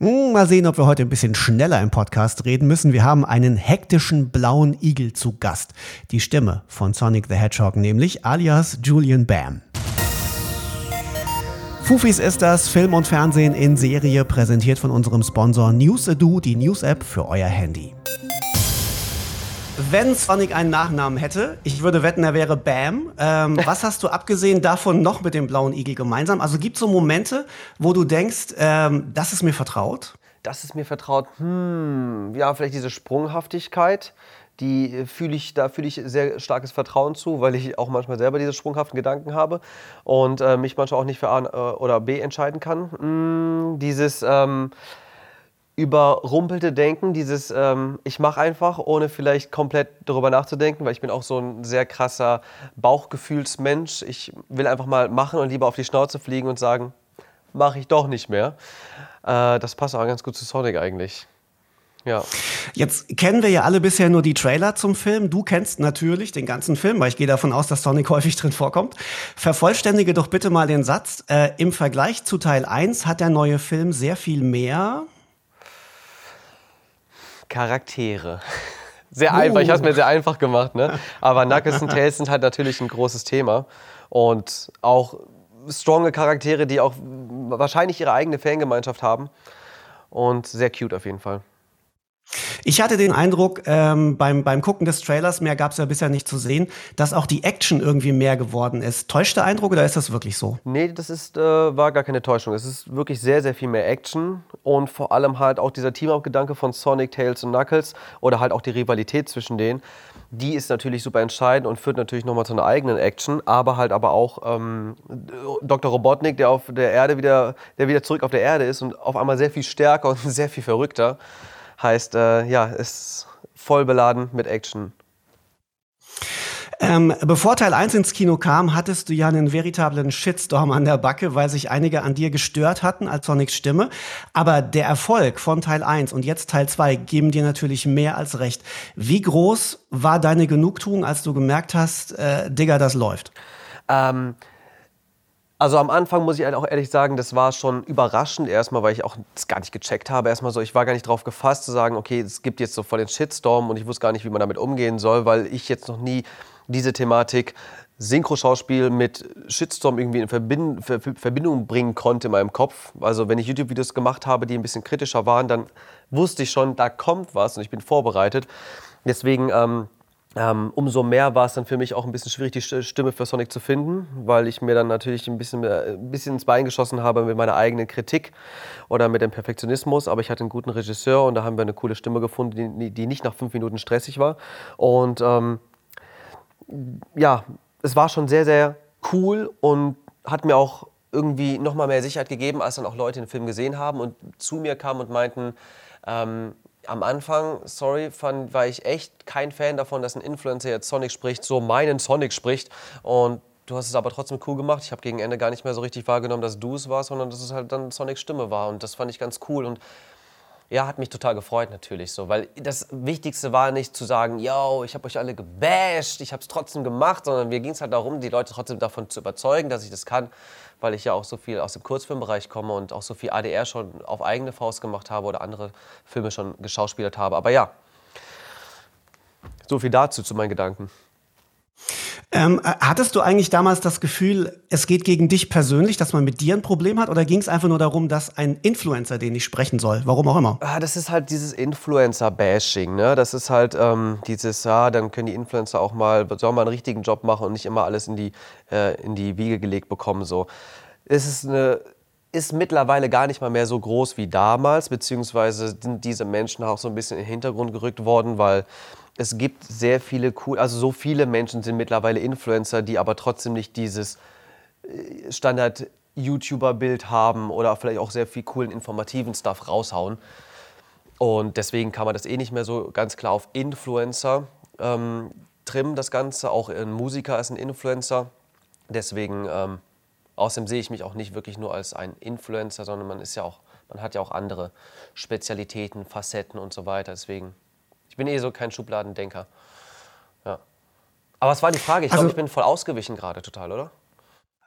Hm, mal sehen, ob wir heute ein bisschen schneller im Podcast reden müssen. Wir haben einen hektischen blauen Igel zu Gast. Die Stimme von Sonic the Hedgehog nämlich, alias Julian Bam. Fufis ist das Film und Fernsehen in Serie, präsentiert von unserem Sponsor NewsAdo, die News-App für euer Handy. Wenn Sonic einen Nachnamen hätte, ich würde wetten, er wäre Bam. Ähm, was hast du abgesehen davon noch mit dem blauen Igel gemeinsam? Also gibt es so Momente, wo du denkst, ähm, das ist mir vertraut? Das ist mir vertraut. Hm, ja, vielleicht diese Sprunghaftigkeit. Die fühle ich, da fühle ich sehr starkes Vertrauen zu, weil ich auch manchmal selber diese sprunghaften Gedanken habe und äh, mich manchmal auch nicht für A äh, oder B entscheiden kann. Hm, dieses ähm, überrumpelte Denken, dieses ähm, ich mache einfach, ohne vielleicht komplett darüber nachzudenken, weil ich bin auch so ein sehr krasser Bauchgefühlsmensch. Ich will einfach mal machen und lieber auf die Schnauze fliegen und sagen, mache ich doch nicht mehr. Äh, das passt auch ganz gut zu Sonic eigentlich. Ja. Jetzt kennen wir ja alle bisher nur die Trailer zum Film. Du kennst natürlich den ganzen Film, weil ich gehe davon aus, dass Sonic häufig drin vorkommt. Vervollständige doch bitte mal den Satz. Äh, Im Vergleich zu Teil 1 hat der neue Film sehr viel mehr Charaktere. Sehr einfach, ich habe es mir sehr einfach gemacht, ne? Aber Knuckles und Tails sind halt natürlich ein großes Thema. Und auch stronge Charaktere, die auch wahrscheinlich ihre eigene Fangemeinschaft haben. Und sehr cute auf jeden Fall. Ich hatte den Eindruck, ähm, beim, beim Gucken des Trailers, mehr gab es ja bisher nicht zu sehen, dass auch die Action irgendwie mehr geworden ist. Täuscht der Eindruck oder ist das wirklich so? Nee, das ist, äh, war gar keine Täuschung. Es ist wirklich sehr, sehr viel mehr Action und vor allem halt auch dieser Team-Up-Gedanke von Sonic, Tails und Knuckles oder halt auch die Rivalität zwischen denen. Die ist natürlich super entscheidend und führt natürlich nochmal zu einer eigenen Action, aber halt aber auch ähm, Dr. Robotnik, der auf der Erde wieder, der wieder zurück auf der Erde ist und auf einmal sehr viel stärker und sehr viel verrückter. Heißt, äh, ja, ist voll beladen mit Action. Ähm, bevor Teil 1 ins Kino kam, hattest du ja einen veritablen Shitstorm an der Backe, weil sich einige an dir gestört hatten als Sonics Stimme. Aber der Erfolg von Teil 1 und jetzt Teil 2 geben dir natürlich mehr als recht. Wie groß war deine Genugtuung, als du gemerkt hast, äh, Digga, das läuft? Ähm, also am Anfang muss ich halt auch ehrlich sagen, das war schon überraschend erstmal, weil ich auch das gar nicht gecheckt habe. Erstmal so, ich war gar nicht drauf gefasst zu sagen, okay, es gibt jetzt so voll den Shitstorm und ich wusste gar nicht, wie man damit umgehen soll, weil ich jetzt noch nie diese Thematik Synchroschauspiel mit Shitstorm irgendwie in Verbind Verbindung bringen konnte in meinem Kopf. Also wenn ich YouTube-Videos gemacht habe, die ein bisschen kritischer waren, dann wusste ich schon, da kommt was und ich bin vorbereitet. Deswegen ähm, ähm, umso mehr war es dann für mich auch ein bisschen schwierig, die Stimme für Sonic zu finden, weil ich mir dann natürlich ein bisschen, äh, ein bisschen ins Bein geschossen habe mit meiner eigenen Kritik oder mit dem Perfektionismus. Aber ich hatte einen guten Regisseur und da haben wir eine coole Stimme gefunden, die, die nicht nach fünf Minuten stressig war. Und ähm, ja, es war schon sehr, sehr cool und hat mir auch irgendwie noch mal mehr Sicherheit gegeben, als dann auch Leute den Film gesehen haben und zu mir kamen und meinten, ähm, am Anfang, sorry, fand, war ich echt kein Fan davon, dass ein Influencer jetzt Sonic spricht, so meinen Sonic spricht. Und du hast es aber trotzdem cool gemacht. Ich habe gegen Ende gar nicht mehr so richtig wahrgenommen, dass du es warst, sondern dass es halt dann Sonics Stimme war. Und das fand ich ganz cool. Und ja, hat mich total gefreut natürlich so, weil das Wichtigste war nicht zu sagen, yo, ich habe euch alle gebasht, ich habe es trotzdem gemacht, sondern mir ging es halt darum, die Leute trotzdem davon zu überzeugen, dass ich das kann, weil ich ja auch so viel aus dem Kurzfilmbereich komme und auch so viel ADR schon auf eigene Faust gemacht habe oder andere Filme schon geschauspielert habe. Aber ja, so viel dazu zu meinen Gedanken. Ähm, hattest du eigentlich damals das Gefühl, es geht gegen dich persönlich, dass man mit dir ein Problem hat? Oder ging es einfach nur darum, dass ein Influencer, den ich sprechen soll, warum auch immer? Ah, das ist halt dieses Influencer-Bashing. Ne? Das ist halt ähm, dieses, ja, dann können die Influencer auch mal, sollen mal einen richtigen Job machen und nicht immer alles in die, äh, in die Wiege gelegt bekommen. So. Es ist eine ist mittlerweile gar nicht mal mehr so groß wie damals, beziehungsweise sind diese Menschen auch so ein bisschen in den Hintergrund gerückt worden, weil es gibt sehr viele cool, also so viele Menschen sind mittlerweile Influencer, die aber trotzdem nicht dieses äh, Standard YouTuber-Bild haben oder vielleicht auch sehr viel coolen informativen Stuff raushauen. Und deswegen kann man das eh nicht mehr so ganz klar auf Influencer ähm, trimmen, das Ganze. Auch ein Musiker ist ein Influencer. Deswegen, ähm, außerdem sehe ich mich auch nicht wirklich nur als ein Influencer, sondern man ist ja auch, man hat ja auch andere Spezialitäten, Facetten und so weiter. Deswegen bin eh so kein Schubladendenker. Ja. Aber was war die Frage? Ich also, glaube, ich bin voll ausgewichen gerade total, oder?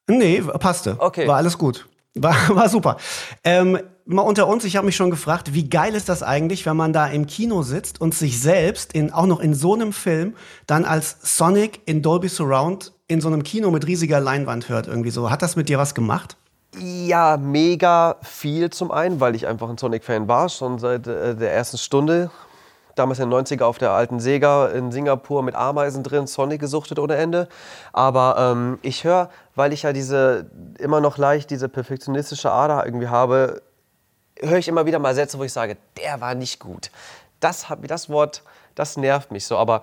Nee, passte. Okay. War alles gut. War, war super. Ähm, mal unter uns, ich habe mich schon gefragt, wie geil ist das eigentlich, wenn man da im Kino sitzt und sich selbst in, auch noch in so einem Film dann als Sonic in Dolby Surround in so einem Kino mit riesiger Leinwand hört irgendwie so. Hat das mit dir was gemacht? Ja, mega viel zum einen, weil ich einfach ein Sonic-Fan war, schon seit äh, der ersten Stunde. Damals in den 90er auf der alten Sega in Singapur mit Ameisen drin, Sonic gesuchtet ohne Ende. Aber ähm, ich höre, weil ich ja diese immer noch leicht diese perfektionistische Ader irgendwie habe, höre ich immer wieder mal Sätze, wo ich sage, der war nicht gut. Das, das Wort, das nervt mich so. Aber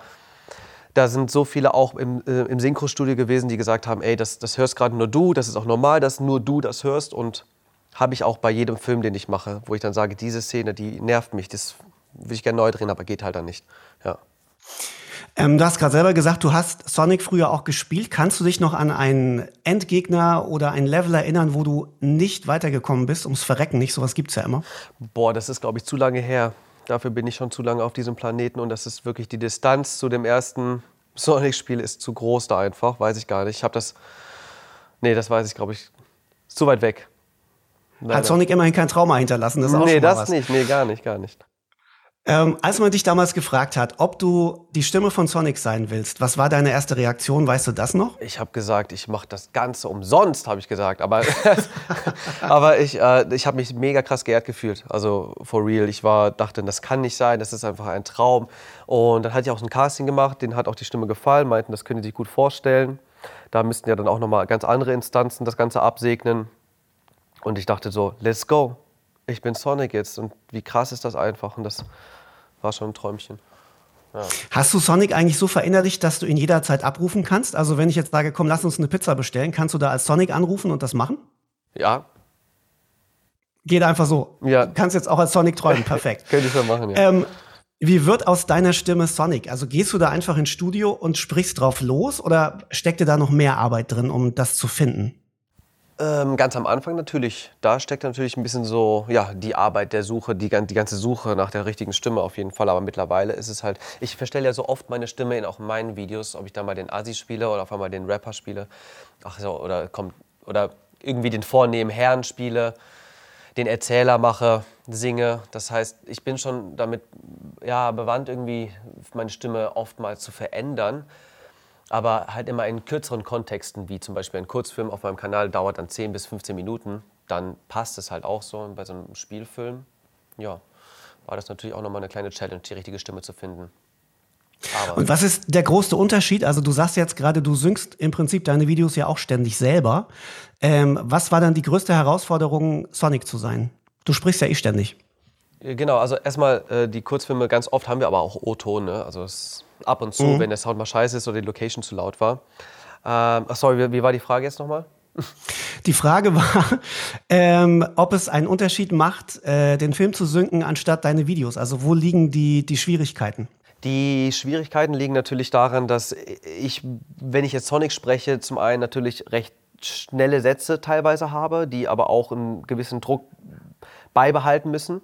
da sind so viele auch im, äh, im Synchro-Studio gewesen, die gesagt haben, ey, das, das hörst gerade nur du, das ist auch normal, dass nur du das hörst. Und habe ich auch bei jedem Film, den ich mache, wo ich dann sage, diese Szene, die nervt mich, das würde ich gerne neu drehen, aber geht halt dann nicht. Ja. Ähm, du hast gerade selber gesagt, du hast Sonic früher auch gespielt. Kannst du dich noch an einen Endgegner oder ein Level erinnern, wo du nicht weitergekommen bist, ums Verrecken nicht? Sowas gibt es ja immer. Boah, das ist, glaube ich, zu lange her. Dafür bin ich schon zu lange auf diesem Planeten und das ist wirklich die Distanz zu dem ersten Sonic-Spiel ist zu groß da einfach, weiß ich gar nicht. Ich habe das, nee, das weiß ich, glaube ich, ist zu weit weg. Leider. Hat Sonic immerhin kein Trauma hinterlassen? Das ist auch nee, das was. nicht, nee, gar nicht, gar nicht. Ähm, als man dich damals gefragt hat, ob du die Stimme von Sonic sein willst, was war deine erste Reaktion? Weißt du das noch? Ich habe gesagt, ich mache das Ganze umsonst, habe ich gesagt. Aber, aber ich, äh, ich habe mich mega krass geehrt gefühlt. Also for real. Ich war, dachte, das kann nicht sein, das ist einfach ein Traum. Und dann hatte ich auch ein Casting gemacht, denen hat auch die Stimme gefallen, meinten, das können sie sich gut vorstellen. Da müssten ja dann auch nochmal ganz andere Instanzen das Ganze absegnen. Und ich dachte so, let's go ich bin Sonic jetzt und wie krass ist das einfach und das war schon ein Träumchen. Ja. Hast du Sonic eigentlich so verinnerlicht, dass du ihn jederzeit abrufen kannst? Also wenn ich jetzt sage, komm, lass uns eine Pizza bestellen, kannst du da als Sonic anrufen und das machen? Ja. Geht einfach so. Ja. Du kannst jetzt auch als Sonic träumen, perfekt. Könnte ich so machen, ja. Ähm, wie wird aus deiner Stimme Sonic? Also gehst du da einfach ins Studio und sprichst drauf los oder steckt dir da noch mehr Arbeit drin, um das zu finden? Ähm, ganz am Anfang natürlich. Da steckt natürlich ein bisschen so, ja, die Arbeit der Suche, die, die ganze Suche nach der richtigen Stimme auf jeden Fall. Aber mittlerweile ist es halt, ich verstelle ja so oft meine Stimme in auch meinen Videos, ob ich da mal den Asi spiele oder auf einmal den Rapper spiele. Ach so, oder kommt, oder irgendwie den vornehmen Herrn spiele, den Erzähler mache, singe. Das heißt, ich bin schon damit, ja, bewandt irgendwie meine Stimme oftmals zu verändern aber halt immer in kürzeren Kontexten, wie zum Beispiel ein Kurzfilm auf meinem Kanal dauert dann 10 bis 15 Minuten, dann passt es halt auch so. Und bei so einem Spielfilm, ja, war das natürlich auch nochmal eine kleine Challenge, die richtige Stimme zu finden. Aber und was ist der größte Unterschied? Also du sagst jetzt gerade, du syngst im Prinzip deine Videos ja auch ständig selber. Ähm, was war dann die größte Herausforderung, Sonic zu sein? Du sprichst ja eh ständig. Genau, also erstmal äh, die Kurzfilme, ganz oft haben wir aber auch O-Ton. Ne? Also es ab und zu, mhm. wenn der Sound mal scheiße ist oder die Location zu laut war. Ähm, sorry, wie, wie, war die Frage jetzt nochmal? Die Frage war, ähm, ob es einen Unterschied macht, äh, den Film zu synken anstatt deine Videos. Also wo liegen die, die Schwierigkeiten? Die Schwierigkeiten liegen natürlich daran, dass ich, wenn ich jetzt Sonic spreche, zum einen natürlich recht schnelle Sätze teilweise habe, die aber auch einen gewissen Druck beibehalten müssen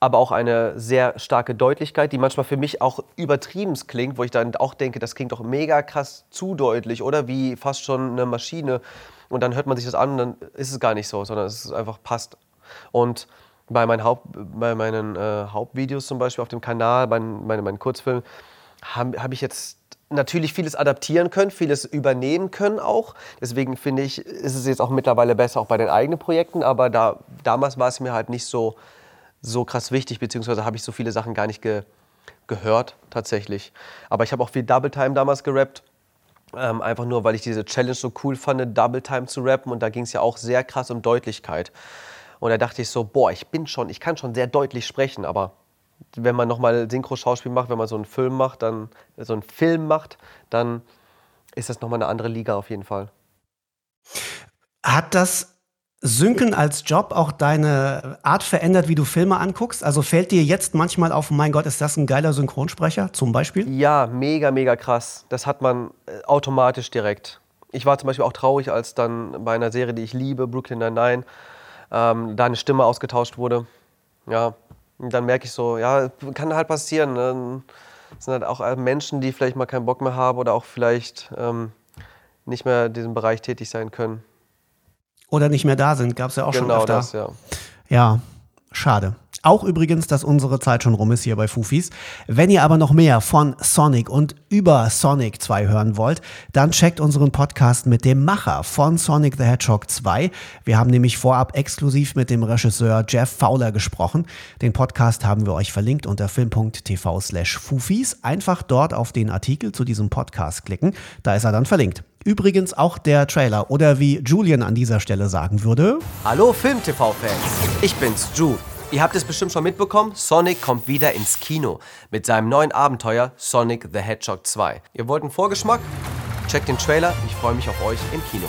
aber auch eine sehr starke Deutlichkeit, die manchmal für mich auch übertrieben klingt, wo ich dann auch denke, das klingt doch mega krass zu deutlich oder wie fast schon eine Maschine. Und dann hört man sich das an und dann ist es gar nicht so, sondern es ist einfach passt. Und bei meinen, Haupt, bei meinen äh, Hauptvideos zum Beispiel auf dem Kanal, bei meinen, meinen Kurzfilmen, habe hab ich jetzt natürlich vieles adaptieren können, vieles übernehmen können auch. Deswegen finde ich, ist es jetzt auch mittlerweile besser, auch bei den eigenen Projekten. Aber da, damals war es mir halt nicht so so krass wichtig, beziehungsweise habe ich so viele Sachen gar nicht ge gehört tatsächlich. Aber ich habe auch viel Double Time damals gerappt. Ähm, einfach nur, weil ich diese Challenge so cool fand, Double Time zu rappen. Und da ging es ja auch sehr krass um Deutlichkeit. Und da dachte ich so, boah, ich bin schon, ich kann schon sehr deutlich sprechen, aber wenn man nochmal Synchro-Schauspiel macht, wenn man so einen Film macht, dann so einen Film macht, dann ist das nochmal eine andere Liga auf jeden Fall. Hat das Synken als Job auch deine Art verändert, wie du Filme anguckst? Also fällt dir jetzt manchmal auf, mein Gott, ist das ein geiler Synchronsprecher zum Beispiel? Ja, mega, mega krass. Das hat man äh, automatisch direkt. Ich war zum Beispiel auch traurig, als dann bei einer Serie, die ich liebe, Brooklyn Nine-Nine, ähm, da eine Stimme ausgetauscht wurde. Ja, und dann merke ich so, ja, kann halt passieren. Ne? Das sind halt auch äh, Menschen, die vielleicht mal keinen Bock mehr haben oder auch vielleicht ähm, nicht mehr in diesem Bereich tätig sein können. Oder nicht mehr da sind. Gab es ja auch genau schon öfter. das, ja. Ja, schade. Auch übrigens, dass unsere Zeit schon rum ist hier bei Fufis. Wenn ihr aber noch mehr von Sonic und über Sonic 2 hören wollt, dann checkt unseren Podcast mit dem Macher von Sonic the Hedgehog 2. Wir haben nämlich vorab exklusiv mit dem Regisseur Jeff Fowler gesprochen. Den Podcast haben wir euch verlinkt unter film.tv slash Fufis. Einfach dort auf den Artikel zu diesem Podcast klicken. Da ist er dann verlinkt. Übrigens auch der Trailer oder wie Julian an dieser Stelle sagen würde. Hallo Film-TV-Fans, ich bin's, Ju. Ihr habt es bestimmt schon mitbekommen, Sonic kommt wieder ins Kino mit seinem neuen Abenteuer Sonic the Hedgehog 2. Ihr wollt einen Vorgeschmack? Checkt den Trailer, ich freue mich auf euch im Kino.